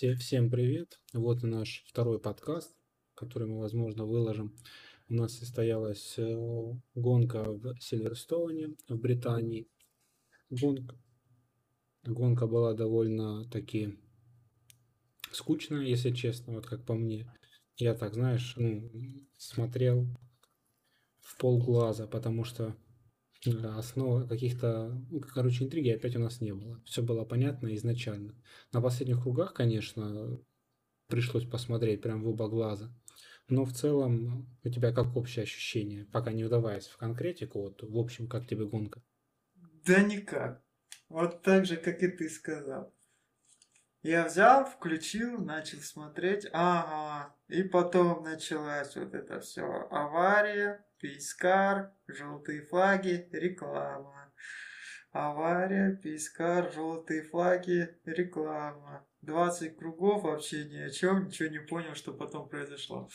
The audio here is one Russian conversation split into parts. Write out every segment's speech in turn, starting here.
Все, всем привет. Вот и наш второй подкаст, который мы, возможно, выложим. У нас состоялась э, гонка в Сильверстоуне, в Британии. Гонка, гонка была довольно-таки скучная, если честно, вот как по мне. Я так, знаешь, ну, смотрел в полглаза, потому что основа каких-то, ну, короче, интриги опять у нас не было. Все было понятно изначально. На последних кругах, конечно, пришлось посмотреть прям в оба глаза. Но в целом у тебя как общее ощущение, пока не вдаваясь в конкретику, вот в общем, как тебе гонка? Да никак. Вот так же, как и ты сказал. Я взял, включил, начал смотреть, ага, и потом началась вот это все авария, Пискар, желтые флаги, реклама. Авария, Пискар, желтые флаги, реклама. 20 кругов вообще ни о чем, ничего не понял, что потом произошло.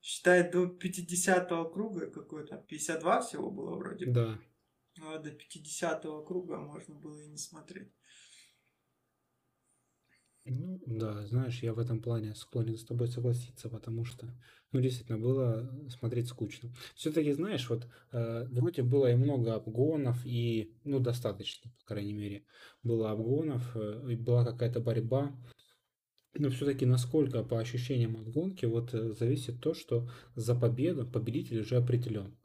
Считай, до 50 круга какой-то, 52 всего было вроде. Да. А до 50 круга можно было и не смотреть. Ну да, знаешь, я в этом плане склонен с тобой согласиться, потому что, ну, действительно, было смотреть скучно. Все-таки, знаешь, вот э, вроде было и много обгонов, и, ну, достаточно, по крайней мере, было обгонов, э, и была какая-то борьба. Но все-таки насколько по ощущениям от гонки, вот э, зависит то, что за победу победитель уже определен.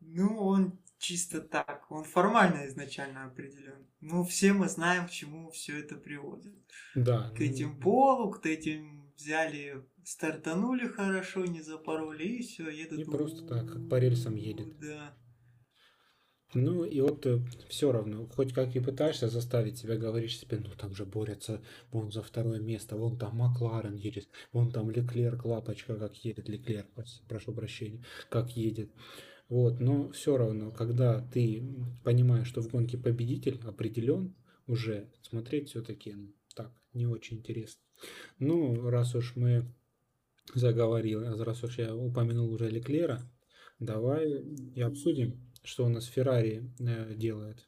Ну, он чисто так. Он формально изначально определен. Ну, все мы знаем, к чему все это приводит. Да. К этим полу, к этим взяли, стартанули хорошо, не запороли, и все, едут. И просто так, как по рельсам едет. Да. Ну и вот э, все равно, хоть как и пытаешься заставить себя, говоришь себе, ну там же борются вон за второе место, вон там Макларен едет, вон там Леклерк, лапочка как едет, Леклерк, прошу прощения, как едет. Вот, но все равно, когда ты понимаешь, что в гонке победитель определен, уже смотреть все-таки так не очень интересно. Ну, раз уж мы заговорили, раз уж я упомянул уже Леклера, давай и обсудим, что у нас Феррари э, делает.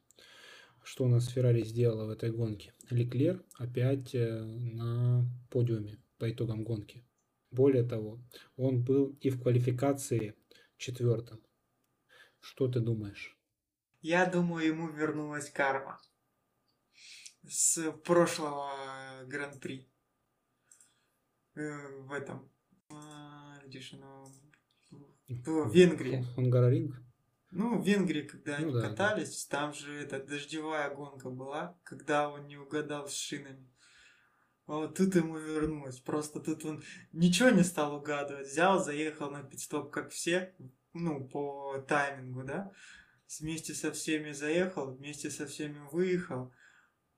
Что у нас Феррари сделала в этой гонке. Леклер опять э, на подиуме по итогам гонки. Более того, он был и в квалификации четвертым. Что ты думаешь? Я думаю, ему вернулась карма с прошлого гран-при. Э, в этом. А, где же оно? В Венгрии. Хунгароринг? Ну, в Венгрии, когда ну, они да, катались, да. там же эта дождевая гонка была, когда он не угадал с шинами. Вот тут ему вернулось. Просто тут он ничего не стал угадывать. Взял, заехал на пидстоп, как все, ну, по таймингу, да, вместе со всеми заехал, вместе со всеми выехал,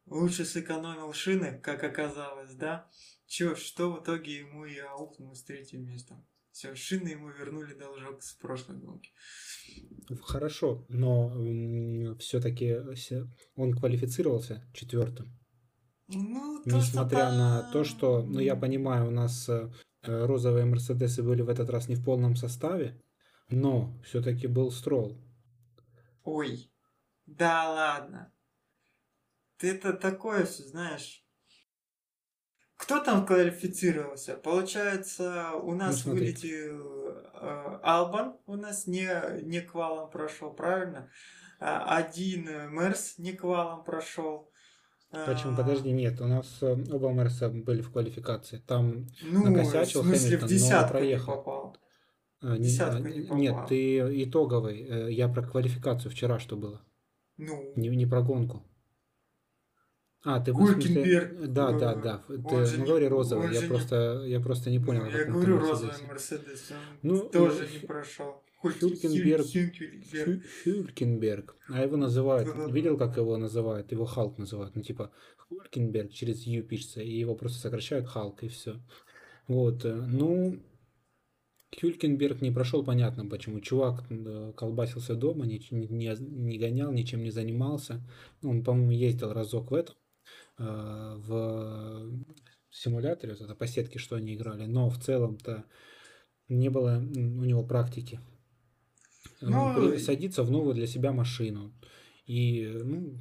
лучше сэкономил шины, как оказалось, да, Чё, что в итоге ему и аукнул с третьим местом. Все, шины ему вернули должок с прошлой гонки. Хорошо, но все-таки он квалифицировался четвертым. Ну, то, Несмотря что на то, что, ну я понимаю, у нас э, розовые Мерседесы были в этот раз не в полном составе, но все-таки был Строл. Ой, да ладно. Ты это такое все знаешь. Кто там квалифицировался? Получается, у нас ну, вылетел э, Албан, у нас не, не квалом прошел, правильно? А, один Мерс не квалом прошел. Почему? Подожди, нет, у нас э, оба Мерса были в квалификации. Там ну, накосячил в смысле, Хэмилтон, в но проехал. Попал. А, не, а, не нет, ты итоговый. Э, я про квалификацию вчера что было. Ну. Не, не про гонку. А, ты Гулькенберг. Смысле... Да, да, да. Ты не говори розовый. Я просто, я просто не понял. Ну, я говорю розовый Мерседес. ну, тоже ну, не прошел. Хюлькенберг. Хюлькенберг. А его называют. Видел, как его называют? Его Халк называют. Ну, типа, Хюлькенберг через Ю пишется. И его просто сокращают Халк, и все. Вот. Э, ну, Хюлькенберг не прошел, понятно почему. Чувак э, колбасился дома, не, не, не гонял, ничем не занимался. Он, по-моему, ездил разок в этом, э, в симуляторе, вот это по сетке, что они играли, но в целом-то не было у него практики. Ну, Он садится в новую для себя машину. И, ну,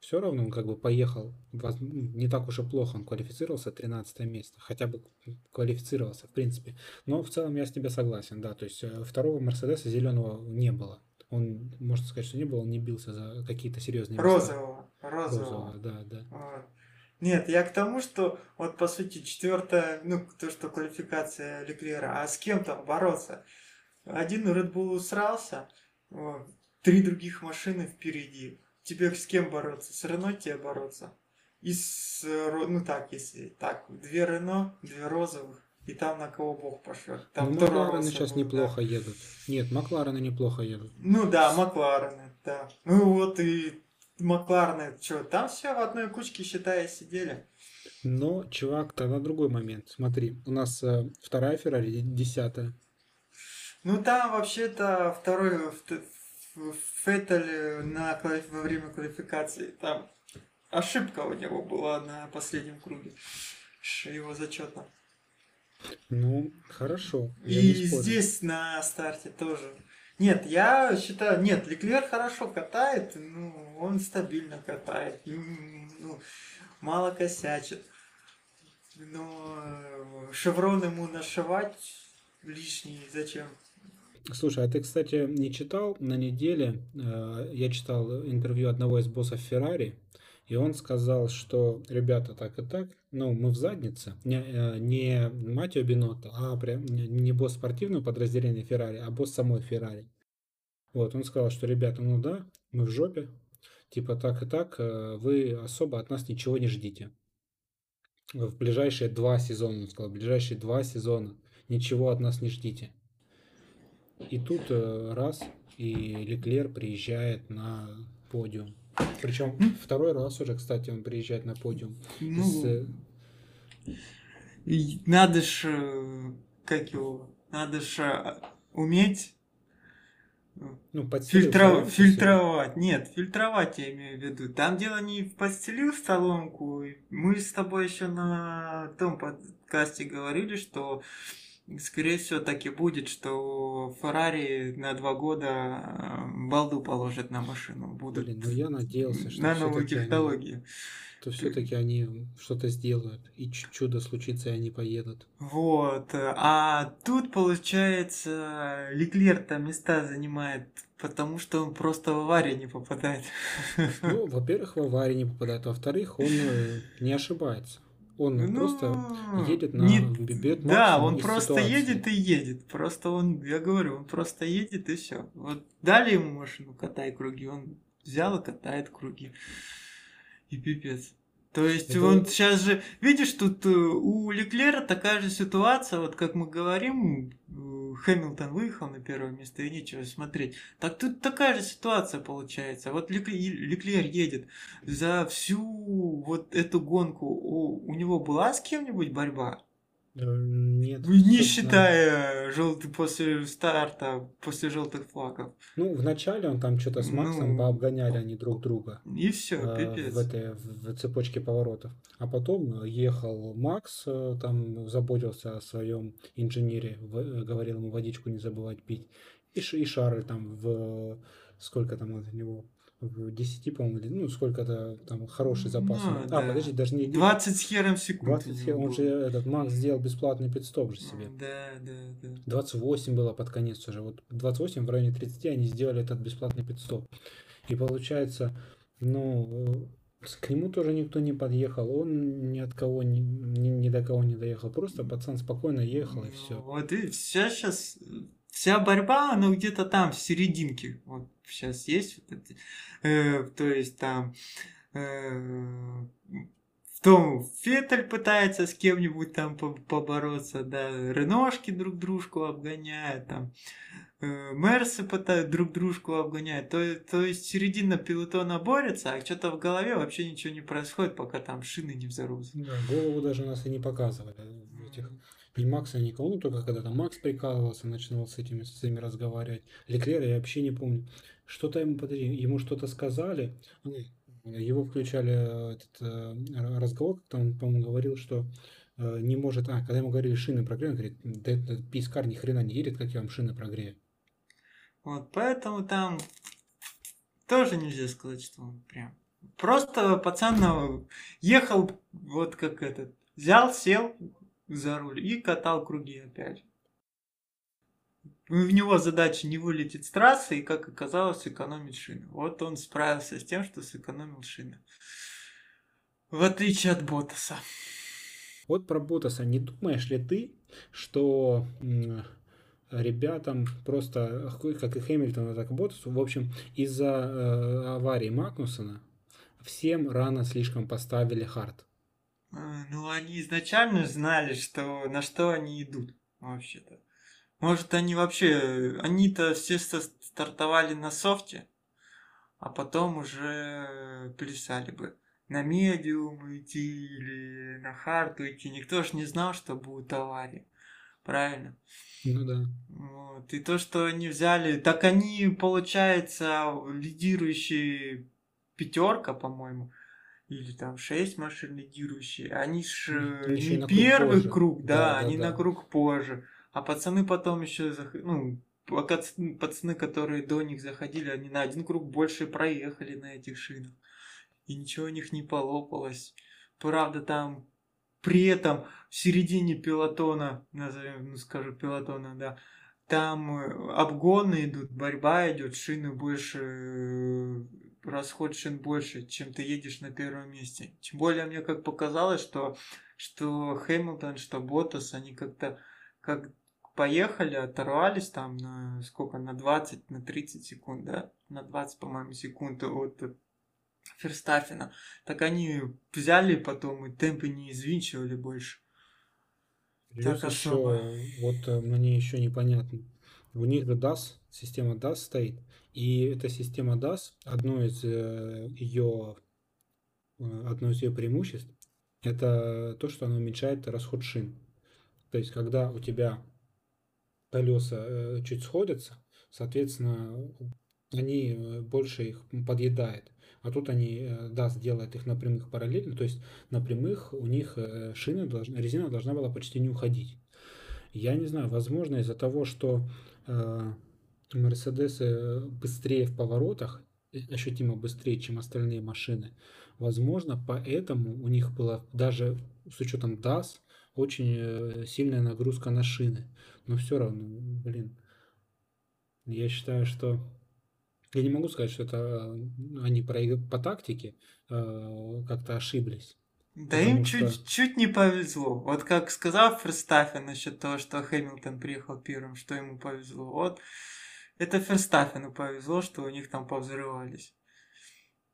все равно он как бы поехал, не так уж и плохо, он квалифицировался 13 место, хотя бы квалифицировался, в принципе. Но в целом я с тебе согласен, да, то есть э, второго Мерседеса зеленого не было. Он, можно сказать, что не было, он не бился за какие-то серьезные Розового, розового. Розового, да, да. Вот. Нет, я к тому, что вот по сути четвертая, ну, то, что квалификация Леклера, а с кем там бороться? Один Red Bull усрался, вот, три других машины впереди тебе с кем бороться? С Рено тебе бороться? И с, ну так, если так, две Рено, две розовых, и там на кого бог пошлет. Там ну, Макларены сейчас будет, неплохо да. едут. Нет, Макларены неплохо едут. Ну да, Макларены, да. Ну вот и Макларены, что, там все в одной кучке, считая, сидели. Но, чувак, тогда другой момент. Смотри, у нас э, вторая Феррари, десятая. Ну там вообще-то второй, Феттель на, во время квалификации, там ошибка у него была на последнем круге его зачета. Ну, хорошо. И здесь на старте тоже. Нет, я считаю, нет, Леклер хорошо катает, ну, он стабильно катает, ну, мало косячит. Но э, шеврон ему нашивать лишний зачем? Слушай, а ты, кстати, не читал на неделе, э, я читал интервью одного из боссов Феррари, и он сказал, что ребята так и так, ну, мы в заднице, не, э, не Матио Бинотто, а прям не босс спортивного подразделения Феррари, а босс самой Феррари. Вот, он сказал, что ребята, ну да, мы в жопе, типа так и так, э, вы особо от нас ничего не ждите. В ближайшие два сезона, он сказал, в ближайшие два сезона ничего от нас не ждите. И тут э, раз, и Леклер приезжает на подиум. Причем второй раз уже, кстати, он приезжает на подиум. Ну, С... Э, надо ж, э, как его, надо ж уметь ну, Фильтро... фильтровать. Нет, фильтровать я имею в виду. Там дело не в подстелил соломку. Мы с тобой еще на том подкасте говорили, что скорее всего, так и будет, что Феррари на два года э, балду положит на машину. Будут Блин, ну я надеялся, что на новую технологию. Они, то все-таки они что-то сделают, и чудо случится, и они поедут. Вот. А тут, получается, Леклер там места занимает Потому что он просто в аварии не попадает. Ну, во-первых, в аварии не попадает, во-вторых, он э, не ошибается. Он ну, просто едет на не... бибет Да, он просто ситуации. едет и едет. Просто он, я говорю, он просто едет и все. Вот дали ему машину, катай круги, он взял и катает круги. И пипец. То есть это... он сейчас же, видишь, тут э, у Леклера такая же ситуация, вот как мы говорим, э, Хэмилтон выехал на первое место и нечего смотреть. Так тут такая же ситуация получается. Вот Леклер едет за всю вот эту гонку. У, у него была с кем-нибудь борьба? Э, нет. Не считая желтый после старта, после желтых флагов. Ну, вначале он там что-то с Максом ну, пообгоняли они друг друга. И все, э, пипец. В этой в цепочке поворотов. А потом ехал Макс, э, там заботился о своем инженере, говорил ему водичку не забывать пить. И, и Шарль там в сколько там от него в 10, по-моему, ну, сколько-то там хороший запас. Ну, а, да. подожди, даже не... 20 с хером секунд. 20 хером, он же, этот, Макс сделал бесплатный пидстоп же себе. Да, да, да. 28 было под конец уже. Вот 28, в районе 30 они сделали этот бесплатный пидстоп. И получается, ну, к нему тоже никто не подъехал, он ни от кого, ни, ни, ни до кого не доехал. Просто пацан спокойно ехал и все. Вот и вся сейчас, вся борьба, она где-то там, в серединке. Вот сейчас есть э, то есть там э, в том Феттель пытается с кем-нибудь там побороться, да, Реношки друг дружку обгоняют, там э, Мерсы пытают друг дружку обгонять. То, то есть середина пилотона борется, а что-то в голове вообще ничего не происходит, пока там шины не взорвутся. Да, голову даже нас и не показывали этих ни Макса, никого, ну только когда там Макс прикалывался, начинал с этими с этими разговаривать. Леклера я вообще не помню. Что-то ему, подожди, ему что-то сказали, его включали э, этот э, разговор, как он, по-моему, говорил, что э, не может, а, когда ему говорили шины прогрею, он говорит, да этот пискар ни хрена не едет, как я вам шины прогрею. Вот, поэтому там тоже нельзя сказать, что он прям Просто пацан ехал вот как этот. Взял, сел за руль и катал круги опять. У него задача не вылететь с трассы и, как оказалось, сэкономить шины. Вот он справился с тем, что сэкономил шины. В отличие от Ботаса. Вот про Ботаса. Не думаешь ли ты, что ребятам просто, как и Хэмилтону, так и Ботасу, в общем, из-за э, аварии Магнусона всем рано слишком поставили хард? А, ну, они изначально знали, что на что они идут, вообще-то. Может, они вообще... Они-то все стартовали на софте, а потом уже плясали бы. На медиум идти или на харту идти. Никто ж не знал, что будет авария. Правильно? Ну да. Вот. И то, что они взяли... Так они, получается, лидирующие пятерка, по-моему, или там шесть машин лидирующие, они ж Еще не первый круг, круг да, да, они да. на круг позже. А пацаны потом еще, ну, пацаны, которые до них заходили, они на один круг больше проехали на этих шинах. И ничего у них не полопалось. Правда, там при этом в середине пилотона, назовем, ну скажу пилотона, да, там э, обгоны идут, борьба идет, шины больше, э, расход шин больше, чем ты едешь на первом месте. Тем более мне как показалось, что, что Хэмилтон, что Ботас, они как-то как поехали, оторвались там на сколько, на 20, на 30 секунд, да, на 20, по-моему, секунд от Ферстаффена. Так они взяли потом и темпы не извинчивали больше. Плюс так особо. вот э, мне еще непонятно. У них же DAS, система DAS стоит, и эта система DAS, одно из э, ее, э, одно из ее преимуществ, это то, что она уменьшает расход шин. То есть, когда у тебя колеса э, чуть сходятся, соответственно, они больше их подъедает. А тут они, да, делают их на прямых параллельно, то есть на прямых у них шина, должна, резина должна была почти не уходить. Я не знаю, возможно из-за того, что э, Мерседесы быстрее в поворотах, ощутимо быстрее, чем остальные машины, возможно, поэтому у них было даже с учетом DAS очень сильная нагрузка на шины но все равно, блин, я считаю, что я не могу сказать, что это они по тактике э, как-то ошиблись. Да им что... чуть-чуть не повезло. Вот как сказал Ферстаффен насчет того, что Хэмилтон приехал первым, что ему повезло. Вот это Ферстаффену повезло, что у них там повзрывались.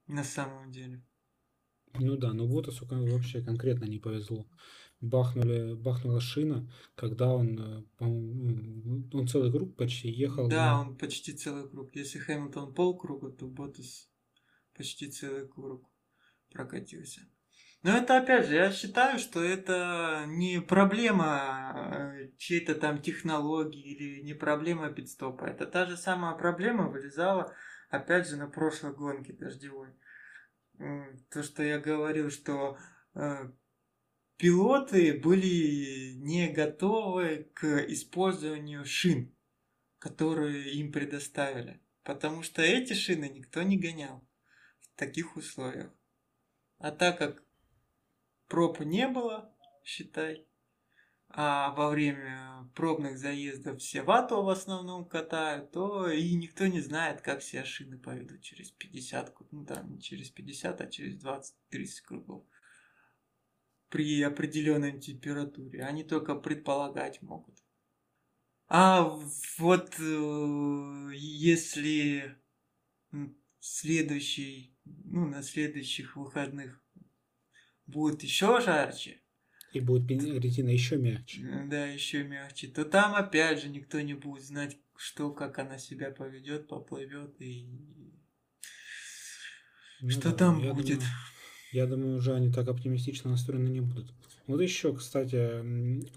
На самом деле. Ну да, но вот вообще конкретно не повезло бахнули, бахнула шина, когда он, э, он целый круг почти ехал. Да, на... он почти целый круг. Если Хэмилтон полкруга, то Ботас почти целый круг прокатился. Но это опять же, я считаю, что это не проблема э, чьей-то там технологии или не проблема пидстопа. Это та же самая проблема вылезала, опять же, на прошлой гонке дождевой. То, что я говорил, что э, пилоты были не готовы к использованию шин, которые им предоставили. Потому что эти шины никто не гонял в таких условиях. А так как проб не было, считай, а во время пробных заездов все вату в основном катают, то и никто не знает, как все шины поведут через 50, ну там не через 50, а через 20-30 кругов при определенной температуре. Они только предполагать могут. А вот э, если следующий, ну, на следующих выходных будет еще жарче, и будет резина еще мягче. Да, еще мягче. То там опять же никто не будет знать, что, как она себя поведет, поплывет и ну, что да, там будет. Думаю, я думаю, уже они так оптимистично настроены не будут. Вот еще, кстати,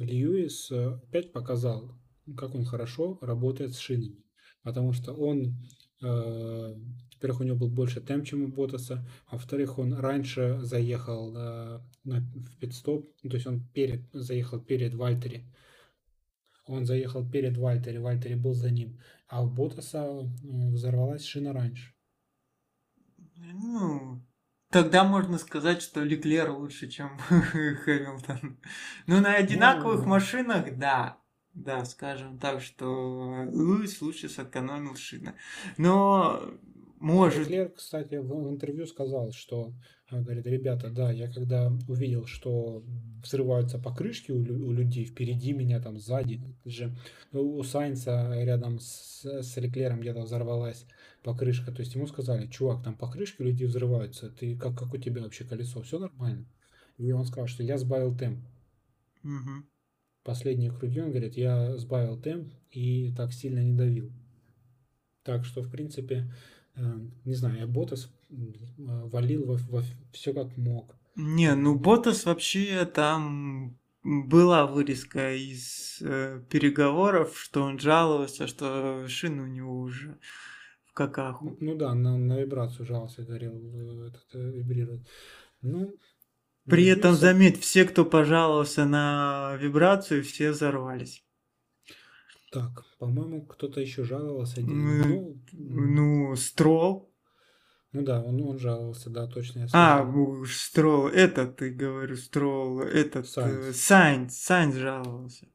Льюис э, опять показал, как он хорошо работает с шинами. Потому что он, э, во-первых, у него был больше темп, чем у Ботаса, а во-вторых, он раньше заехал э, на, в пидстоп, то есть он перед, заехал перед Вальтери. Он заехал перед Вальтери, Вальтери был за ним. А у Ботаса взорвалась шина раньше. Ну, тогда можно сказать, что Леклер лучше, чем Хэмилтон. Ну, на одинаковых ну, машинах, да. Да, скажем так, что Луис лучше сэкономил шины. Но может... Леклер, кстати, в интервью сказал, что говорит, ребята, да, я когда увидел, что взрываются покрышки у, у людей впереди меня, там сзади, же у Сайнца рядом с, с Леклером где-то взорвалась покрышка, то есть ему сказали, чувак, там покрышки у людей взрываются, ты как, как у тебя вообще колесо, все нормально? И он сказал, что я сбавил темп. Угу. Последние круги, он говорит, я сбавил темп и так сильно не давил. Так что, в принципе, э, не знаю, я Ботас валил во, во все как мог. Не, ну Ботас вообще там была вырезка из э, переговоров, что он жаловался, что шины у него уже в какаху. Ну, ну да, на, на вибрацию жаловался, говорил, э, этот, э, вибрирует. Ну, При ну, этом, заметь, все, кто пожаловался на вибрацию, все взорвались. Так, по-моему, кто-то еще жаловался. Ну, ну, Строл ну да, он, он жаловался, да, точно. Я а, Стролл, этот, ты говорю, Стролл, этот, э, Сайнс, Сайнс жаловался.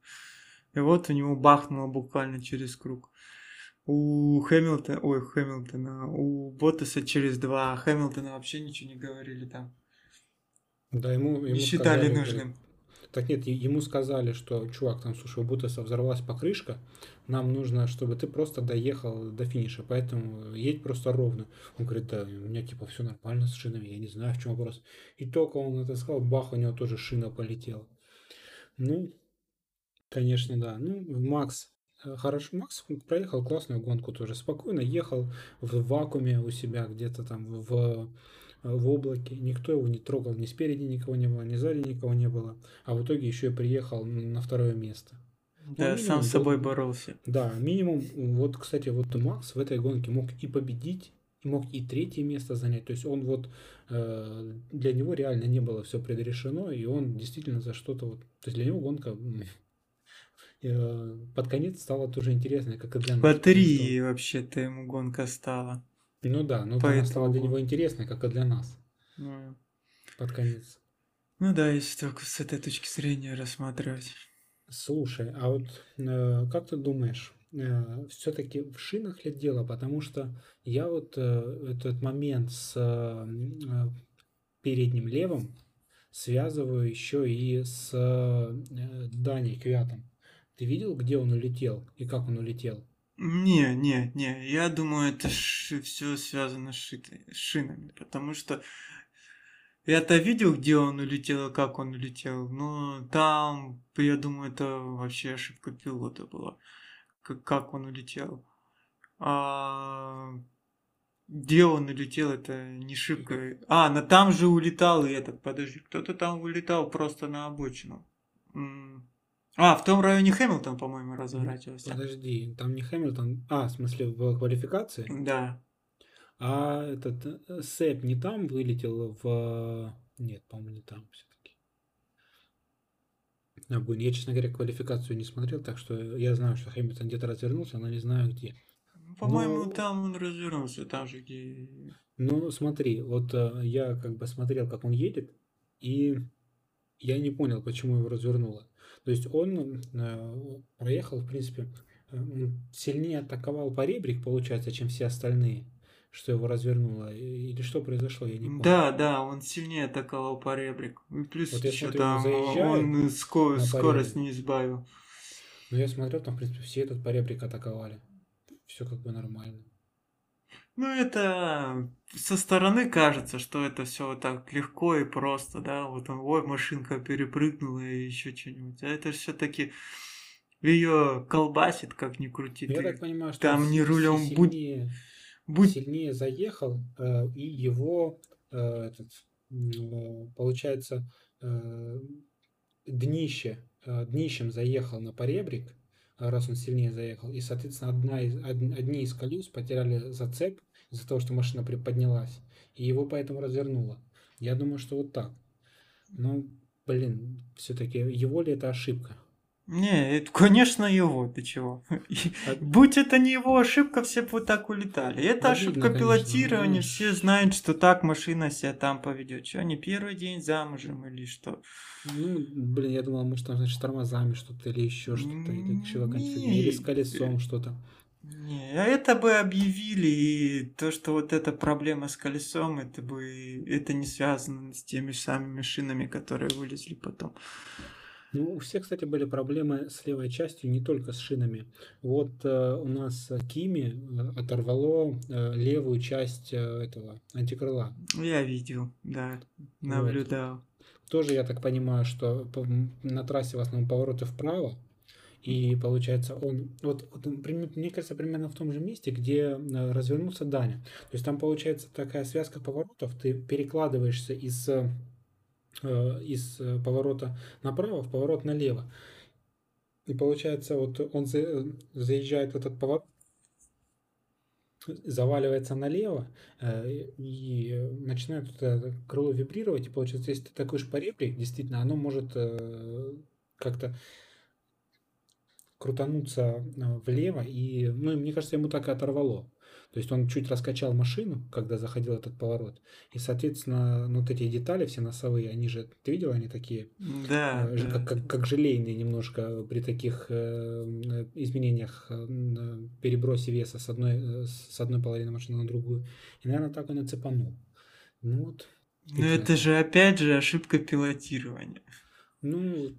И вот у него бахнуло буквально через круг. У Хэмилтона, ой, Хэмилтона, у Боттаса через два, а Хэмилтона вообще ничего не говорили там. Да, ему, ему не считали сказали, нужным. Так нет, ему сказали, что, чувак, там, слушай, у Боттаса взорвалась покрышка, нам нужно, чтобы ты просто доехал до финиша, поэтому едь просто ровно. Он говорит, да, у меня типа все нормально с шинами, я не знаю, в чем вопрос. И только он это сказал, бах, у него тоже шина полетела. Ну, конечно, да. Ну, Макс, э, хорошо, Макс проехал классную гонку тоже, спокойно ехал в вакууме у себя где-то там в в облаке, никто его не трогал, ни спереди никого не было, ни сзади никого не было, а в итоге еще и приехал на второе место. Да, ну, сам с собой боролся. Да, минимум, вот, кстати, вот Макс в этой гонке мог и победить, и мог и третье место занять. То есть он вот э, для него реально не было все предрешено, и он действительно за что-то вот. То есть для него гонка э, под конец стала тоже интересной, как и для нас. По три вообще-то ему гонка стала. Ну да, но она стала для него интересной, как и для нас. Ну. Под конец. Ну да, если только с этой точки зрения рассматривать. Слушай, а вот э, как ты думаешь, э, все-таки в шинах ли дело? Потому что я вот э, этот момент с э, передним левым связываю еще и с э, Даней Квятом. Ты видел, где он улетел и как он улетел? Не, не, не, я думаю, это все связано с, с шинами, потому что я-то видел, где он улетел и как он улетел, но там, я думаю, это вообще ошибка пилота была, как, как он улетел. А где он улетел, это не ошибка. А, на там же улетал и этот, подожди, кто-то там улетал просто на обочину. А, в том районе Хэмилтон, по-моему, разворачивался. Подожди, там не Хэмилтон. А, в смысле, в квалификации? Да. А этот э, Сэп не там вылетел в... Нет, по-моему, не там все-таки. А, блин, я, честно говоря, квалификацию не смотрел, так что я знаю, что Хэмилтон где-то развернулся, но не знаю где. По-моему, но... там он развернулся, там же где... Ну, смотри, вот э, я как бы смотрел, как он едет, и я не понял, почему его развернуло. То есть он э, проехал, в принципе, э, сильнее атаковал по ребрик, получается, чем все остальные, что его развернуло. Или что произошло, я не помню. Да, да, он сильнее атаковал по ребрик. И плюс вот еще там он ско- скорость не избавил. Ну, я смотрел, там, в принципе, все этот по ребрик атаковали. Все как бы нормально. Ну, это со стороны кажется, что это все так легко и просто, да, вот он, ой, машинка перепрыгнула и еще что-нибудь. А это все-таки ее колбасит, как ни крути. Я так понимаю, что там не рулем сильнее, будь... сильнее заехал, э, и его э, этот, э, получается днище, э, днищем заехал на поребрик, раз он сильнее заехал. И, соответственно, одна из, одни из колес потеряли зацеп из-за того, что машина приподнялась. И его поэтому развернуло. Я думаю, что вот так. Но, блин, все-таки его ли это ошибка? Не, это, конечно, его, ты чего? А... Будь это не его ошибка, все бы вот так улетали. Это Обидно, ошибка пилотирования, конечно. все знают, что так машина себя там поведет. Что, не первый день замужем или что? Ну, блин, я думал, может, там, значит, тормозами что-то или еще что-то, или или с колесом что-то. Не, а это бы объявили, и то, что вот эта проблема с колесом, это бы, это не связано с теми самыми шинами, которые вылезли потом. Ну, у всех, кстати, были проблемы с левой частью, не только с шинами. Вот э, у нас Кими э, оторвало э, левую часть э, этого антикрыла. Я видел, да, наблюдал. Вот. Тоже, я так понимаю, что на трассе в основном повороты вправо, и получается он, вот, вот мне кажется, примерно в том же месте, где э, развернулся Даня. То есть там получается такая связка поворотов, ты перекладываешься из Э, из э, поворота направо в поворот налево. И получается, вот он заезжает в этот поворот, заваливается налево э, и начинает это крыло вибрировать. И получается, если ты такой шпареприк, действительно, оно может как-то крутануться влево. И, ну, мне кажется, ему так и оторвало. То есть он чуть раскачал машину, когда заходил этот поворот. И, соответственно, ну, вот эти детали все носовые, они же, ты видел, они такие, да, э, да. Как, как, как желейные немножко при таких э, изменениях, э, перебросе веса с одной, э, с одной половины машины на другую. И, наверное, так он и цепанул. Ну вот. Но это же опять же ошибка пилотирования. Ну,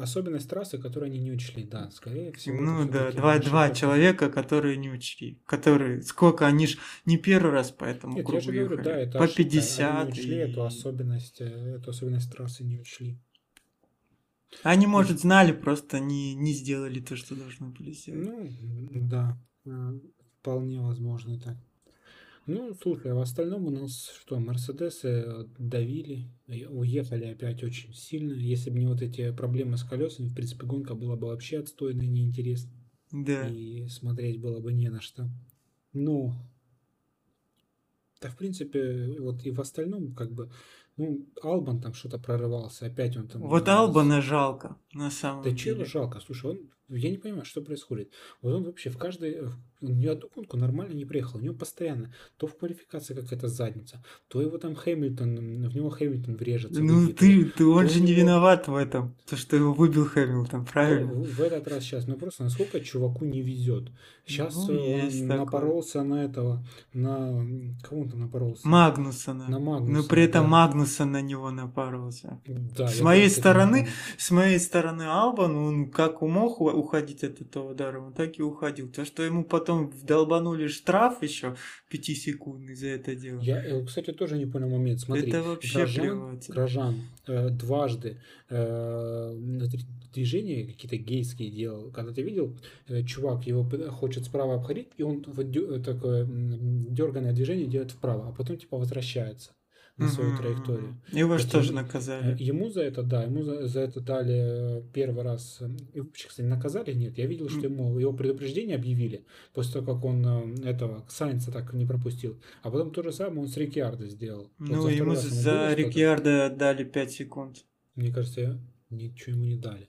особенность трассы, которую они не учли, да, скорее всего. Ну да, два, два человека, которые не учли. Которые, сколько, они ж не первый раз по этому Нет, кругу я же говорю, ехали. да, это По ошибка. 50. Они не учли и... эту особенность, э, эту особенность трассы не учли. Они, может, знали, просто не, не сделали то, что должны были сделать. Ну, да, э, вполне возможно так. Ну, слушай, а в остальном у нас что, Мерседесы давили, уехали опять очень сильно. Если бы не вот эти проблемы с колесами, в принципе, гонка была бы вообще отстойная, неинтересна. Да. И смотреть было бы не на что. Но, да, в принципе, вот и в остальном, как бы, ну, Албан там что-то прорывался, опять он там... Вот Албана жалко, на самом да деле. Да чего жалко? Слушай, он я не понимаю, что происходит. Вот он вообще в каждой, ни одну гонку нормально не приехал. У него постоянно то в квалификации какая-то задница, то его там Хэмилтон, в него Хэмилтон врежется. Ну ты, ты, он же не виноват в этом, то, что его выбил Хэмилтон, правильно? В, в этот раз сейчас, ну просто насколько чуваку не везет. Сейчас ну, он напоролся такое. на этого, на кого он там напоролся? Магнусона. На Магнусона. Но при этом да. Магнусон на него напоролся. Да, с моей стороны, с моей стороны Албан, он как умог уходить от этого удара, он так и уходил. То, что ему потом вдолбанули штраф еще пятисекундный за это дело. Я, э, кстати, тоже не понял момент. Смотри, это вообще Грожан, Грожан э, дважды э, движения какие-то гейские делал. Когда ты видел, э, чувак его хочет справа обходить, и он такое дерганное движение делает вправо, а потом типа возвращается на свою траекторию. Его же тоже наказали. Э, ему за это, да, ему за, за это дали э, первый раз. Э, его, кстати, наказали? Нет, я видел, что ему его предупреждение объявили после того, как он этого Сайнца так не пропустил. А потом то же самое он с Рикьярдо сделал. Ну, вот ему за Рикьярдо дали 5 секунд. Мне кажется, ничего ему не дали.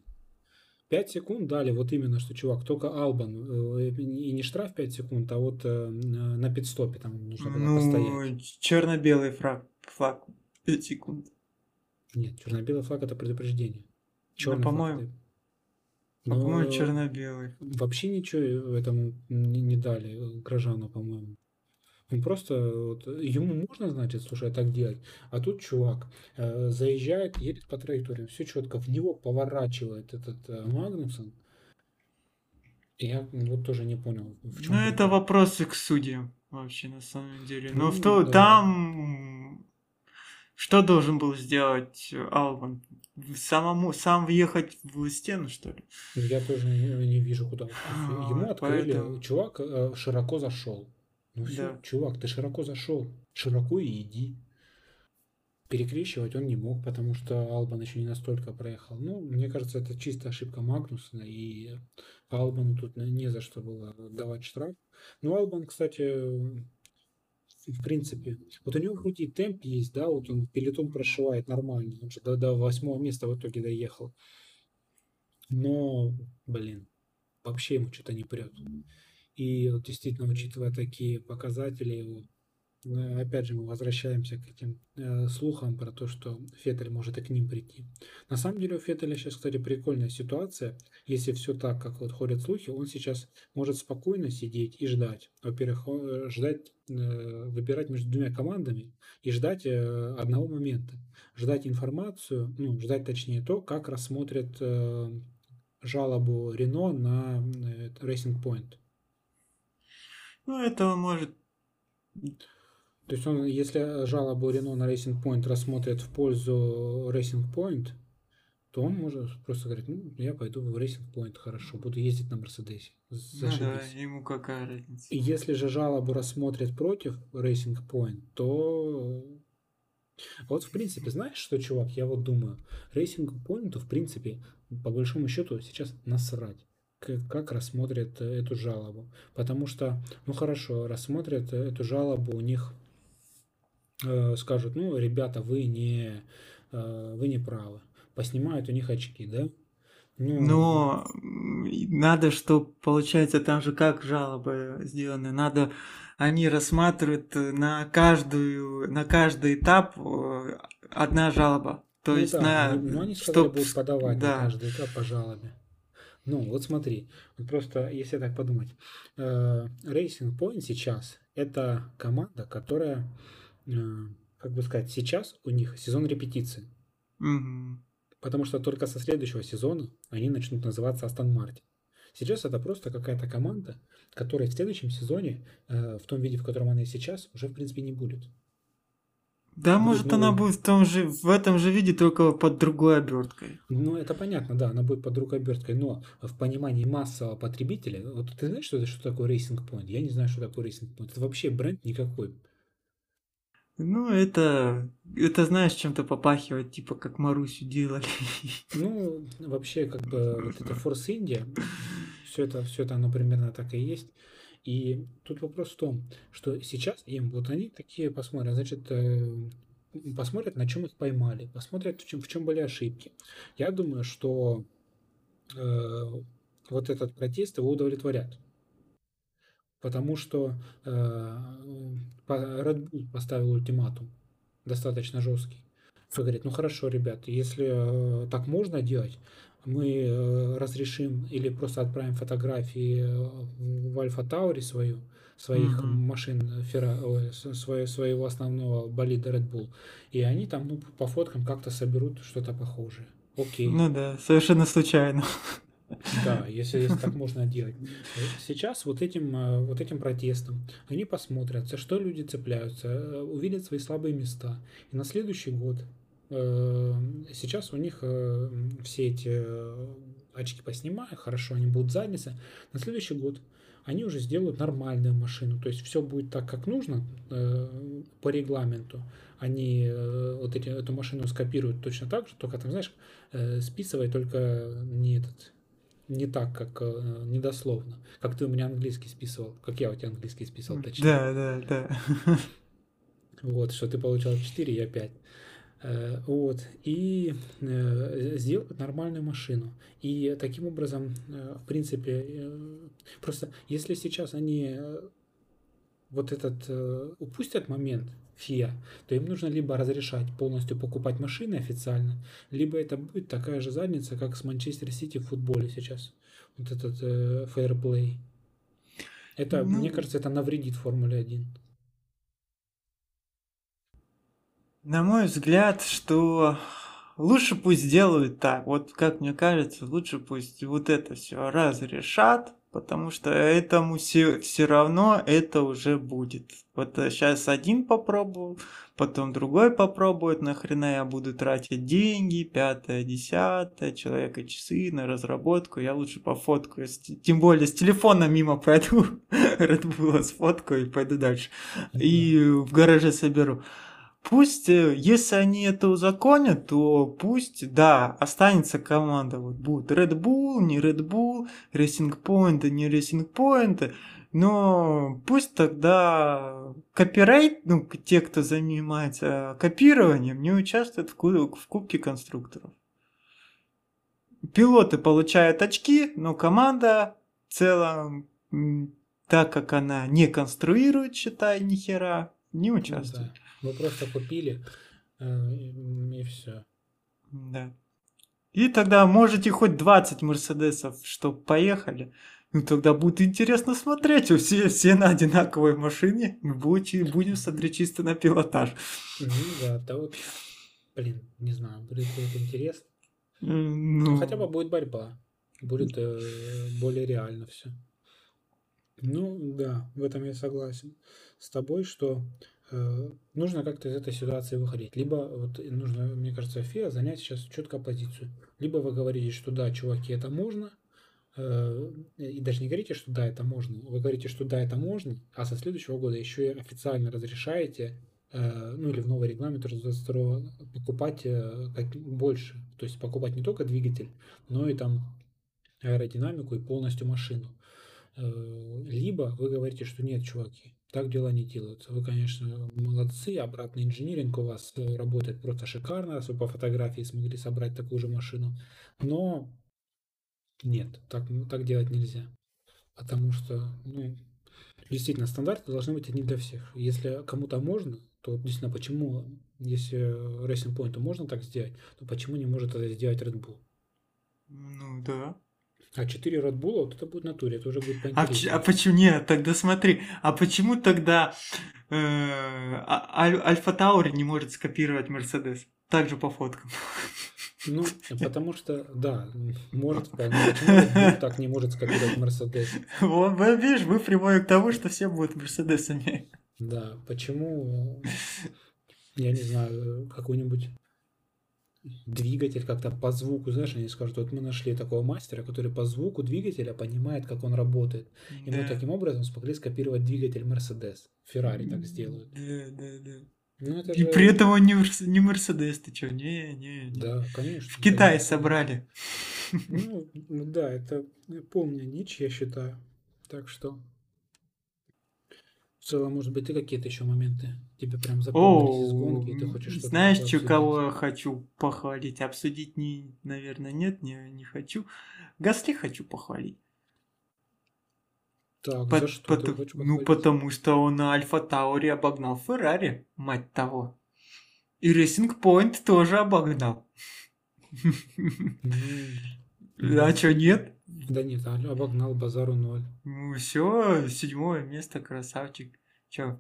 5 секунд дали, вот именно, что, чувак, только Албан, и не штраф 5 секунд, а вот на пидстопе там нужно было ну, постоять. черно-белый фраг флаг 5 секунд. Нет, черно-белый флаг это предупреждение. Черный ну, по-моему. Но... По-моему, черно-белый. Вообще ничего этому не, не дали Грожану, по-моему. Он просто вот, ему можно, значит, слушай, так делать. А тут чувак э, заезжает, едет по траектории, все четко, в него поворачивает этот э, Магнусон. Я вот тоже не понял. В чем ну, это вопросы к судьям вообще на самом деле. Но ну, в то, да. там что должен был сделать Алван? Самому, сам въехать в стену, что ли? Я тоже не, не вижу, куда. А, Ему открыли, поэтому... чувак э, широко зашел. Ну все, да. чувак, ты широко зашел. Широко и иди. Перекрещивать он не мог, потому что Албан еще не настолько проехал. Ну, мне кажется, это чисто ошибка Магнусона, и Албану тут не за что было давать штраф. Ну, Албан, кстати, в принципе. Вот у него вроде темп есть, да, вот он пелетон прошивает нормально. Он же до, до восьмого места в итоге доехал. но, блин, вообще ему что-то не прет. И вот действительно, учитывая такие показатели ну, опять же, мы возвращаемся к этим э, слухам про то, что Феттель может и к ним прийти. На самом деле у Феттеля сейчас, кстати, прикольная ситуация. Если все так, как вот ходят слухи, он сейчас может спокойно сидеть и ждать. Во-первых, э, ждать, э, выбирать между двумя командами и ждать э, одного момента. Ждать информацию, ну, ждать точнее то, как рассмотрят э, жалобу Рено на э, Racing Point. Ну, это может то есть он, если жалобу Рено на Racing Point рассмотрит в пользу Racing Point, то он может просто говорить, ну, я пойду в Racing Point, хорошо, буду ездить на Мерседесе. Ну да, ему какая разница. И если же жалобу рассмотрят против Racing Point, то... Вот, в принципе, знаешь что, чувак, я вот думаю, Racing Point, в принципе, по большому счету, сейчас насрать как рассмотрят эту жалобу. Потому что, ну хорошо, рассмотрят эту жалобу у них скажут, ну, ребята, вы не, э, вы не правы. Поснимают у них очки, да? Ну, Но надо, что получается, там же как жалобы сделаны, надо, они рассматривают на каждую, на каждый этап э, одна жалоба. То ну, есть да, на... Ну, они сказали, чтоб... будут подавать да. на каждый этап по жалобе. Ну, вот смотри, вот просто если так подумать, Racing Point сейчас это команда, которая Э, как бы сказать, сейчас у них сезон репетиции. Угу. Потому что только со следующего сезона они начнут называться Астон Мартин. Сейчас это просто какая-то команда, которая в следующем сезоне, э, в том виде, в котором она и сейчас, уже в принципе не будет. Да, будет может, новый... она будет в том же, в этом же виде, только под другой оберткой. Ну, это понятно, да, она будет под другой оберткой, но в понимании массового потребителя, вот ты знаешь, что это что такое Racing Point? Я не знаю, что такое Racing Point. Это вообще бренд никакой. Ну, это, это знаешь, чем-то попахивает, типа как Марусю делали. Ну, вообще, как бы, вот это Force India, все это, все это, оно примерно так и есть. И тут вопрос в том, что сейчас им, вот они такие посмотрят, значит, э, посмотрят, на чем их поймали, посмотрят, в чем, в чем были ошибки. Я думаю, что э, вот этот протест его удовлетворят потому что э, Red Bull поставил ультиматум достаточно жесткий. Он говорит, ну хорошо, ребят, если э, так можно делать, мы э, разрешим или просто отправим фотографии в Альфа Таури свою, своих mm-hmm. машин, фера, свое, своего основного болида Red Bull, и они там ну, по фоткам как-то соберут что-то похожее. Окей. Ну да, совершенно случайно. Да, если, если так можно делать. Сейчас вот этим, э, вот этим протестом они посмотрят, за что люди цепляются, э, увидят свои слабые места. И на следующий год э, сейчас у них все эти очки поснимают, хорошо, они будут задницы. На следующий год они уже сделают нормальную машину. То есть все будет так, как нужно по регламенту. Они вот эти, эту машину скопируют точно так же, только там, знаешь, списывай только не этот не так, как э, недословно. Как ты у меня английский списывал. Как я у тебя английский списывал, точнее. Да, да, да. Вот, что ты получал 4, я 5. Э, вот. И э, сделать нормальную машину. И таким образом, э, в принципе, э, просто если сейчас они э, вот этот э, упустят момент, ФИА, то им нужно либо разрешать полностью покупать машины официально, либо это будет такая же задница, как с Манчестер Сити в футболе сейчас. Вот этот э, фейерплей. Это, ну, мне кажется, это навредит Формуле 1. На мой взгляд, что лучше пусть делают так. Вот как мне кажется, лучше пусть вот это все разрешат, потому что этому все, все равно это уже будет. Вот сейчас э, один попробовал, потом другой попробует, нахрена я буду тратить деньги, пятое, десятое, человека часы на разработку, я лучше пофоткаю, тем более с телефона мимо пройду, Red Bull сфоткаю и пойду дальше, и в гараже соберу. Пусть, э, если они это узаконят, то пусть, да, останется команда. Вот будет Red Bull, не Red Bull, Racing Point, не Racing Point. Но пусть тогда копирайт, ну, те, кто занимается копированием, не участвуют в, в Кубке конструкторов. пилоты получают очки, но команда в целом, так как она не конструирует, считай, ни хера, не ну участвует. да. Вы просто купили э, и все. Да. И тогда можете хоть 20 Мерседесов, чтоб поехали. Ну тогда будет интересно смотреть. Все, все на одинаковой машине. Мы будем, будем смотреть чисто на пилотаж. Ну да, да вот, блин, не знаю, будет, будет интересно. Ну... ну хотя бы будет борьба. Будет э, более реально все. Ну да, в этом я согласен с тобой, что нужно как-то из этой ситуации выходить. Либо вот нужно, мне кажется, ФИА занять сейчас четко позицию. Либо вы говорите, что да, чуваки, это можно, э, и даже не говорите, что да, это можно. Вы говорите, что да, это можно, а со следующего года еще и официально разрешаете, э, ну или в новый регламент уже 22 покупать больше. То есть покупать не только двигатель, но и там аэродинамику и полностью машину. Либо вы говорите, что нет, чуваки, так дела не делаются. Вы, конечно, молодцы, обратный инжиниринг у вас э, работает просто шикарно, вы по фотографии смогли собрать такую же машину. Но нет, так, так делать нельзя. Потому что, ну, действительно, стандарты должны быть одни для всех. Если кому-то можно, то действительно, почему, если Racing Point можно так сделать, то почему не может это сделать Red Bull? Ну да. А 4 Red Bull, вот это будет натуре, это уже будет а, а почему нет? Тогда смотри, а почему тогда э, а, Альфа Таури не может скопировать Мерседес? Также по фоткам. Ну, потому что, да, может вполне. Почему так не может скопировать Мерседес? Вот, видишь, вы прямой к тому, что все будут Мерседесами. Да, почему, я не знаю, какой-нибудь двигатель как-то по звуку, знаешь, они скажут, вот мы нашли такого мастера, который по звуку двигателя понимает, как он работает. И да. мы таким образом смогли скопировать двигатель Mercedes. Феррари так сделают. Да, да, да. Ну, это и же... при этом он не, не Мерседес, ты что? Не, не, не. Да, конечно. В Китае конечно. собрали. Ну, да, это полная дичь, я считаю. Так что в целом, может быть, ты какие-то еще моменты тебе прям запомнились из гонки, и ты хочешь что-то Знаешь, что, кого я хочу похвалить? Обсудить, не, наверное, нет, не, не хочу. Гасли хочу похвалить. Так, по, за что по, ты хочешь Ну, потому что он на Альфа Тауре обогнал Феррари, мать того. И Racing Point тоже обогнал. А что, нет? Да нет, обогнал базару ноль. Ну все, седьмое место, красавчик. Че?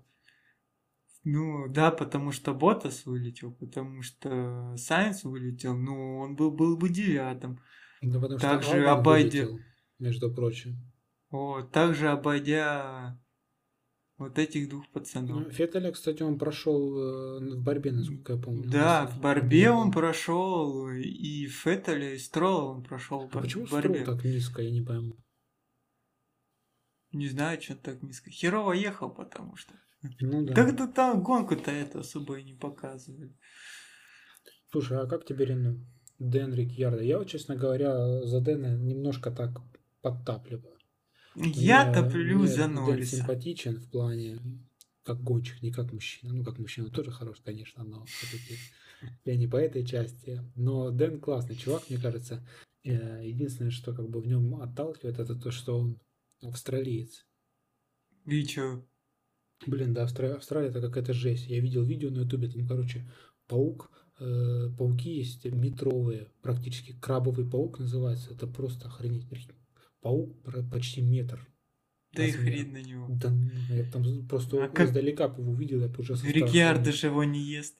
Ну да, потому что Ботас вылетел, потому что Сайенс вылетел, ну он был, был бы девятым. Да потому что также обойдя... вылетел, между прочим. Вот, также обойдя вот этих двух пацанов. Ну, Феттеля, кстати, он прошел э, в борьбе, насколько я помню. Да, в борьбе он прошел, и Феттеля, и Строла он прошел а почему борьбе. Строл так низко, я не пойму. Не знаю, что так низко. Херово ехал, потому что. Ну да. Так-то там гонку-то это особо и не показывали. Слушай, а как тебе Рену? Дэн Рикьярда? Я вот, честно говоря, за Дэна немножко так подтапливаю. Я топлю за Норриса. симпатичен в плане как гонщик, не как мужчина. Ну, как мужчина тоже хорош, конечно, но все-таки я не по этой части. Но Дэн классный чувак, мне кажется. Э, единственное, что как бы в нем отталкивает, это то, что он австралиец. И чё? Блин, да, Австралия, Австралия это какая-то жесть. Я видел видео на ютубе, там, короче, паук, э, пауки есть метровые, практически крабовый паук называется. Это просто охренеть паук почти метр. Да и хрен на него. Да, я там просто а как... издалека его увидел, я уже Рикьярдо же его не ест.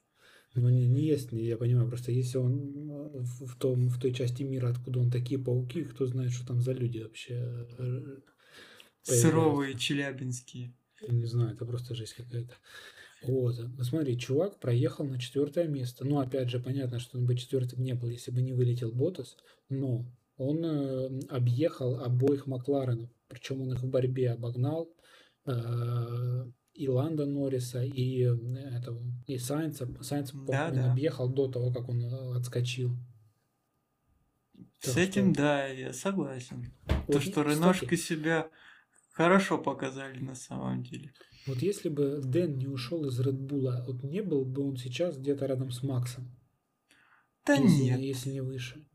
Ну, не, не ест, я понимаю, просто если он в, в, том, в той части мира, откуда он такие пауки, кто знает, что там за люди вообще. Э, Суровые челябинские. Не знаю, это просто жесть какая-то. Вот, ну смотри, чувак проехал на четвертое место. Ну, опять же, понятно, что он бы четвертым не был, если бы не вылетел Ботас, но он э, объехал обоих Макларенов, причем он их в борьбе обогнал, э, и Ланда Норриса, и э, этого, и Сайнца. Сайнц да, он да. объехал до того, как он отскочил. С так этим, что... да, я согласен. Вот, То, что Реношки себя хорошо показали на самом деле. Вот если бы Дэн не ушел из Редбула, вот не был бы он сейчас где-то рядом с Максом. Да если, нет. Если не выше.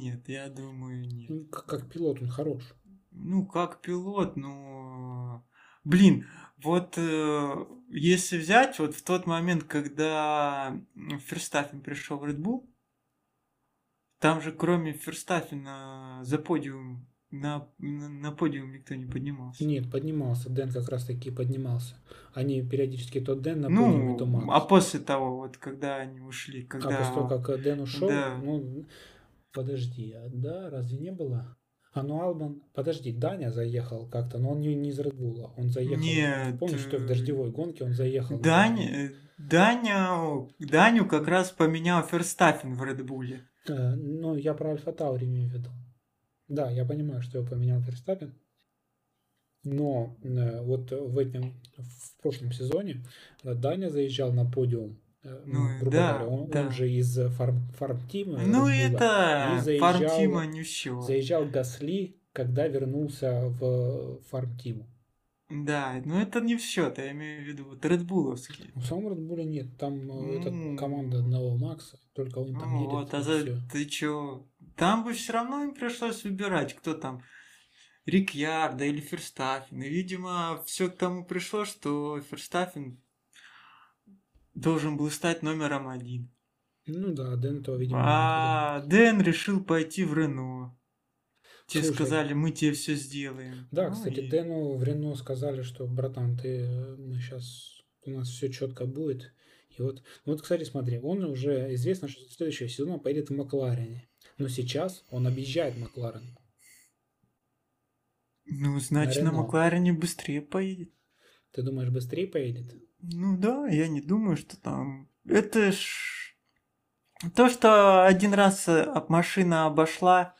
Нет, я думаю, нет. Ну, как, как пилот он хорош. Ну, как пилот, но... Блин, вот э, если взять, вот в тот момент, когда Ферстаффин пришел в Red Bull, там же кроме Ферстаффина за подиум на, на, на подиум никто не поднимался. Нет, поднимался. Дэн как раз таки поднимался. Они периодически то Дэн на ну, подиуме, то Макс. А после того, вот когда они ушли, когда... А после того, как Дэн ушел, Да. ну, подожди, а да, разве не было? А ну Албан, подожди, Даня заехал как-то, но он не, не из Редбула, он заехал. Нет, Помнишь, что в э, дождевой гонке он заехал? Даня, Даня, Даню как раз поменял Ферстаффин в Редбуле. Э, ну, я про Альфа Таури имею в виду. Да, я понимаю, что его поменял Ферстаппин. Но э, вот в этом, в прошлом сезоне э, Даня заезжал на подиум. Э, Ну, грубо да, говоря, он, да. он же из фарм, фарм-тима. Ну это и заезжал- фарм-тима все. Заезжал Гасли, когда вернулся в фарм-тиму. Да, но это не все, я имею в виду вот редбуловские. В самом Редбуле нет, там э, это М. команда одного Макса, только он там Ну едет. вот, а за, всё. ты чё? Там бы все равно им пришлось выбирать, кто там, Рикьярда или Ферстаффин. И, видимо, все к тому пришло, что Ферстаффин должен был стать номером один. Ну да, Дэн этого, видимо, А Дэн решил пойти в Рено. Те Слушай, сказали, мы тебе все сделаем. Да, Ну кстати, и- Дэну в Рено сказали, что, братан, ты, э, мы сейчас, у нас все четко будет. И вот, вот, кстати, смотри, он уже известно, что следующего сезона поедет в Макларене. Но сейчас он объезжает Макларен. Ну, значит, на Рено. Макларене быстрее поедет. Ты думаешь, быстрее поедет? Ну да, я не думаю, что там... Это ж... То, что один раз э, машина обошла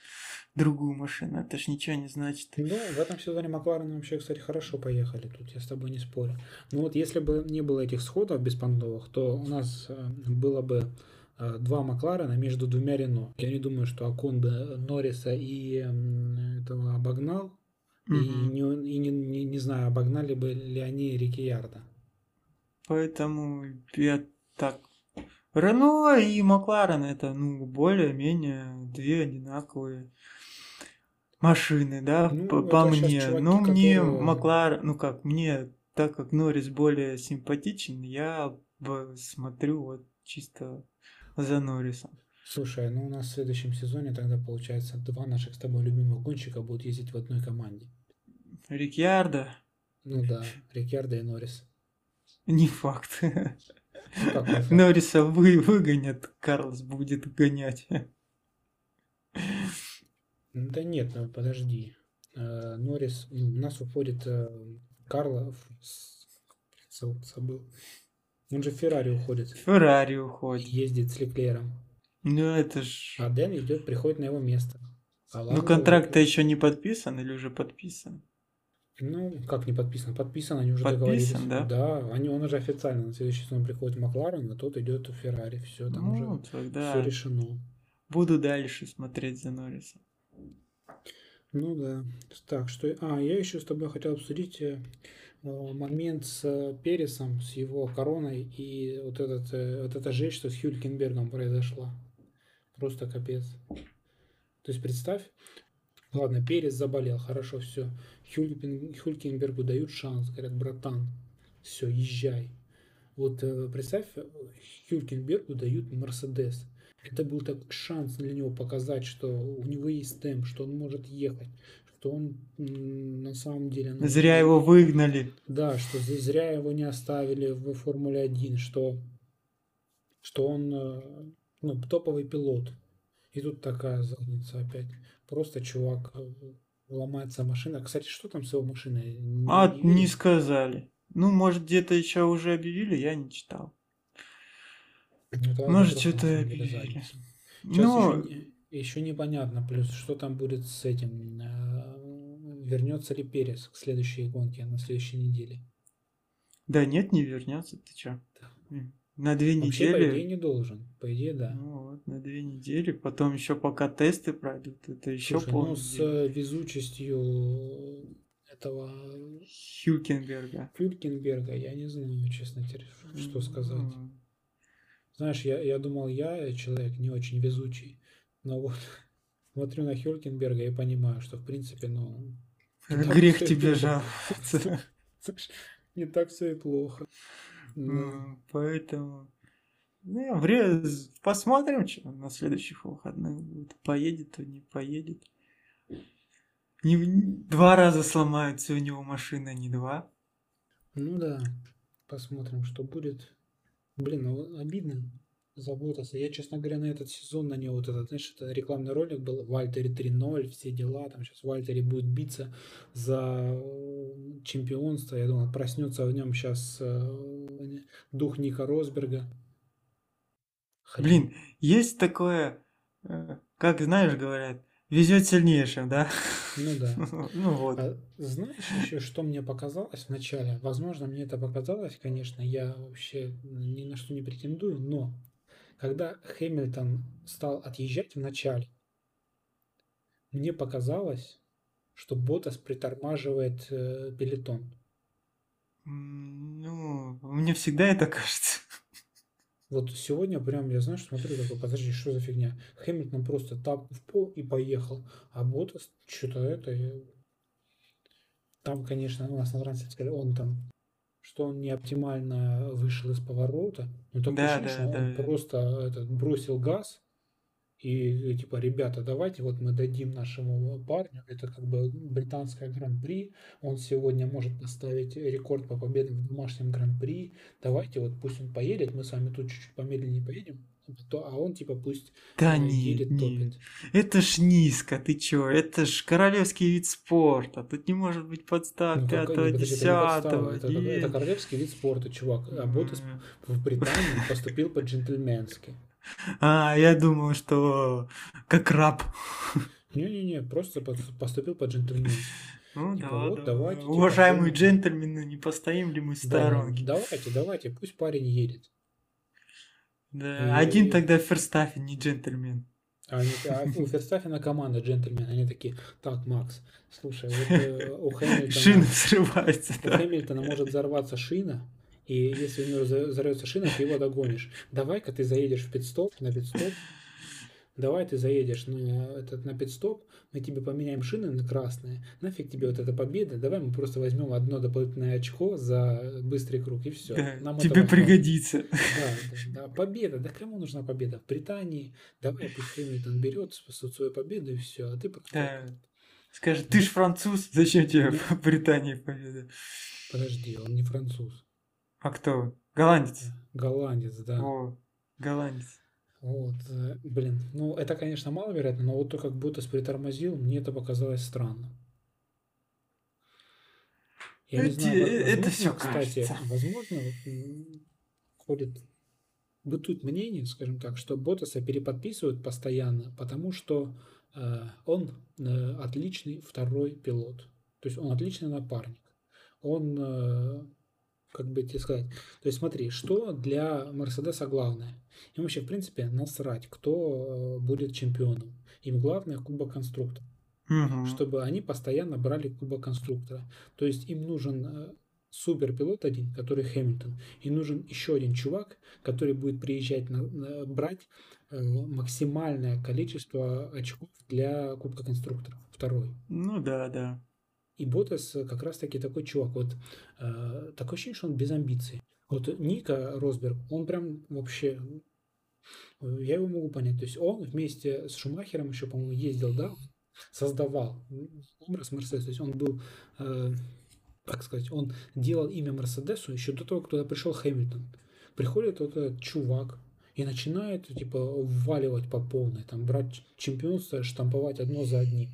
другую машину, это ж ничего не значит. Ну, в этом сезоне Макларен вообще, кстати, хорошо поехали тут, я с тобой не спорю. Но вот если бы не было этих сходов беспонтовых, то у нас э, было бы э, два Макларена между двумя Рено. Я не думаю, что Акон бы Норриса и этого обогнал. И, Мгм. не, и не, не, не знаю, обогнали бы ли они Рикиярда. Поэтому я так... Рено и Макларен это, ну, более-менее две одинаковые машины, да, Ну, по, мне. чуваки, ну, мне которые- Макларен, ну как, мне, так как Норрис более симпатичен, я смотрю вот чисто за Норрисом. Слушай, ну у нас в следующем сезоне тогда получается два наших с тобой любимых гонщика будут ездить в одной команде. Рикьярдо, Ну да, Рикьярдо и Норрис. Не факт. Ну? Норриса вы, выгонят, Карлос будет гонять. Да нет, ну подожди. Э, Норрис, ну, у нас уходит э, Карло, ф- с- зовут, забыл. Он же в Феррари уходит. Феррари уходит. ездит с Леклером. Ну это ж... А Дэн идет, приходит на его место. Ну Алонсо контракт-то еще не подписан или уже подписан? Ну, как не подписан? Подписан, они уже Подписан, договорились. да? Да, они, он уже официально на следующий сезон приходит в Макларен, а тот идет в Феррари. Все, там Ну, уже тогда все решено. буду дальше смотреть за Норрисом. Ну да. Так, что... А, я еще с тобой хотел обсудить э, момент с э, Пересом, с его короной и вот, этот, э, вот эта жесть, что с Хюлькенбергом произошла. Просто капец. То есть представь, ладно, Перес заболел, хорошо, все. Хюлькенбергу дают шанс, говорят, братан, все, езжай. Вот э, представь, Хюлькенбергу дают Мерседес. Это был так шанс для него показать, что у него есть темп, что он может ехать, что он на самом деле... ну, Зря его выгнали. Да, что зря его не оставили в Формуле 1, что, что он э, ну, топовый пилот. И тут такая задница опять. Просто чувак э, ломается машина. Кстати, что там с его машиной? Не- А, не не сказали. Ну, может, где-то еще уже объявили, я не читал. Ну, Может, что-то объявили. Ну, еще, еще непонятно, плюс что там будет с этим. э, Вернется ли Перес к следующей гонке на следующей неделе? да нет, не вернется, ты чё? М, На две Вообще, по идее, недели. не должен. По идее, да. Ну, вот, на две недели, потом еще пока тесты пройдут, это еще Слушай, ну с э, везучестью этого Хюлькенберга. Фюлькенберга, я не знаю, честно, что сказать. Ну, Знаешь, я, я думал, я человек не очень везучий, но вот смотрю на Хёлькенберга и понимаю, что, в принципе, ну... Грех тебе жаловаться. Не так все и плохо. Поэтому... Ну, посмотрим, что на следующих выходных будет. Поедет, то не поедет. Не, два раза сломаются у него машина, не два. Ну да, посмотрим, что будет. Блин, ну обидно заботаться. Я, честно говоря, на этот сезон на него вот этот, знаешь, это рекламный ролик был, Вальтери 3.0, все дела, там сейчас Вальтери будет биться за чемпионство, я думал, проснется в нем сейчас э, дух Ника Росберга. Хрен. Блин, есть такое, э, как знаешь, говорят, везет сильнейшим, да? Ну да. ну вот. А знаешь еще, что мне показалось вначале? Возможно, мне это показалось, конечно, я вообще ни на что не претендую, но когда Хэмилтон стал отъезжать в начале, мне показалось, что Ботас притормаживает э, пелетон. Ну, мне всегда это кажется. Вот сегодня прям я, знаешь, смотрю такой, подожди, что за фигня? Хэмилтон просто тап в пол и поехал. А Ботас что-то это... Там, конечно, у нас на трансляции сказали, он там что он не оптимально вышел из поворота. Но такое да, ощущение, да, что он да. просто этот, бросил газ и типа, ребята, давайте вот мы дадим нашему парню, это как бы британское гран-при, он сегодня может поставить рекорд по победам в домашнем гран-при, давайте вот пусть он поедет, мы с вами тут чуть-чуть помедленнее поедем, то, а он типа пусть да э, нет, нет. Это ж низко, ты чё? Это ж королевский вид спорта. Тут не может быть подстав ну, пятого, десятого. Это, это, это королевский вид спорта, чувак. А Ботас в Британии поступил по-джентльменски. А, я думал, что как раб. Не-не-не, просто поступил по-джентльменски. Ну типа, да, вот, да. давайте. Уважаемые типа, джентльмены, не постоим ли мы в сторонке? Да, давайте, давайте, пусть парень едет. Да, и... один тогда Ферстаффин, не джентльмен. А, они, а у Ферстаффина команда джентльмен. Они такие, так, Макс, слушай, вот э, у Хэмилтона... Шина взрывается, У да. Хэмилтона может взорваться шина, и если у него взорвется шина, ты его догонишь. Давай-ка ты заедешь в пидстоп, на пидстоп, давай ты заедешь на, этот, на пидстоп, мы тебе поменяем шины на красные, нафиг тебе вот эта победа, давай мы просто возьмем одно дополнительное очко за быстрый круг, и все. Да, Нам тебе пригодится. Да, да, да, победа, да кому нужна победа? В Британии, давай пусть Хэмилтон берет свою победу, и все, а ты просто... Да. Скажет, ты ж француз, зачем тебе в Британии победа? Подожди, он не француз. А кто? Голландец. Голландец, да. О, голландец. Вот, э, блин, ну это, конечно, маловероятно, но вот то, как Ботас притормозил, мне это показалось странно. Я не знаю, это все кстати, кажется. возможно, ходит, бытует мнение, скажем так, что Ботаса переподписывают постоянно, потому что э, он э, отличный второй пилот. То есть он отличный напарник. Он э, как бы тебе сказать. То есть смотри, что для Мерседеса главное? Им вообще, в принципе, насрать, кто э, будет чемпионом. Им главное Кубок конструктора. Угу. Чтобы они постоянно брали Кубок конструктора. То есть им нужен э, суперпилот один, который Хэмилтон, и нужен еще один чувак, который будет приезжать на, на, брать э, максимальное количество очков для Кубка конструктора. Второй. Ну да, да. И Ботас как раз-таки такой чувак. Вот э, такое ощущение, что он без амбиций. Вот Ника Росберг, он прям вообще... Я его могу понять. То есть он вместе с Шумахером еще, по-моему, ездил, да, создавал образ Мерседес. То есть он был, э, как сказать, он делал имя Мерседесу еще до того, как туда пришел Хэмилтон. Приходит вот этот чувак и начинает, типа, вваливать по полной, там, брать чемпионство, штамповать одно за одним.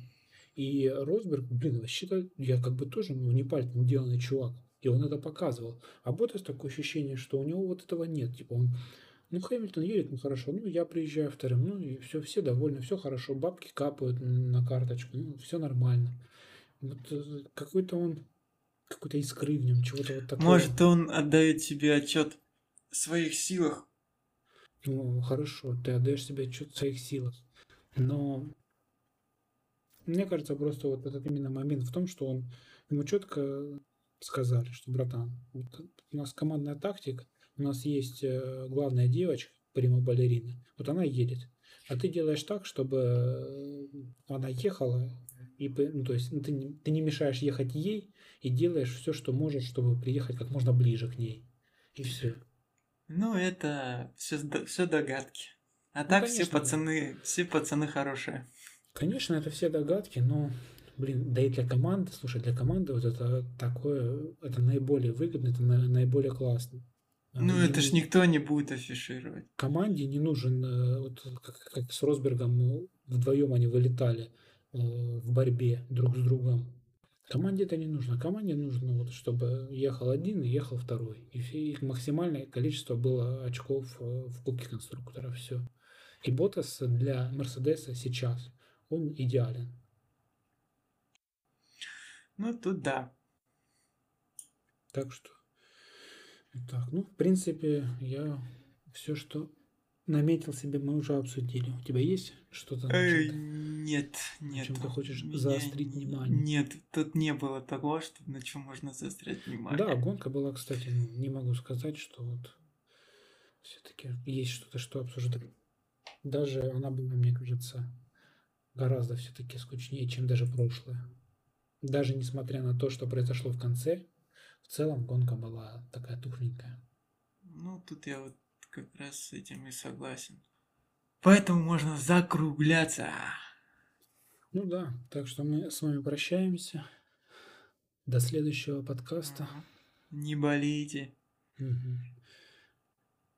И Росберг, блин, вообще-то я как бы тоже ну, не пальцем деланный чувак. И он это показывал. А Ботас такое ощущение, что у него вот этого нет. Типа он, ну, Хэмилтон едет, ну, хорошо, ну, я приезжаю вторым, ну, и все, все довольны, все хорошо, бабки капают на карточку, ну, все нормально. Вот э, какой-то он, какой-то искры в нем, чего-то вот такого. Может, он отдает себе отчет в своих силах? Ну, хорошо, ты отдаешь себе отчет в своих силах. Но мне кажется, просто вот этот именно момент в том, что он ему четко сказали, что, братан, вот у нас командная тактика, у нас есть э, главная девочка, прима балерина, вот она едет. А ты делаешь так, чтобы э, она ехала, и, ну, то есть ну, ты, не, ты не мешаешь ехать ей и делаешь все, что можешь, чтобы приехать как можно ближе к ней. И все. Ну, это все, все догадки. А ну, так конечно, все пацаны, да. все пацаны хорошие. Конечно, это все догадки, но, блин, да и для команды, слушай, для команды вот это такое, это наиболее выгодно, это наиболее классно. Ну, это ж никто не будет афишировать. Команде не нужен, э, вот как, как с Росбергом ну, вдвоем они вылетали э, в борьбе друг с другом. Команде это не нужно. Команде нужно, вот, чтобы ехал один и ехал второй. И их максимальное количество было очков э, в Кубке конструктора. Все. И Ботас для Мерседеса сейчас, он идеален. Ну, тут да. Так что так, ну, в принципе, я все, что наметил себе, мы уже обсудили. У тебя есть что-то? Эй, нет, нет. Чем ты хочешь меня... заострить внимание? Нет, тут не было того, что на чем можно заострять внимание. Да, гонка была, кстати, ну, не могу сказать, что вот все-таки есть что-то, что обсуждать. Даже она была, мне кажется, гораздо все-таки скучнее, чем даже прошлое. Даже несмотря на то, что произошло в конце, в целом гонка была такая тухленькая. Ну, тут я вот как раз с этим и согласен. Поэтому можно закругляться. Ну да, так что мы с вами прощаемся. До следующего подкаста. Не болейте. Угу.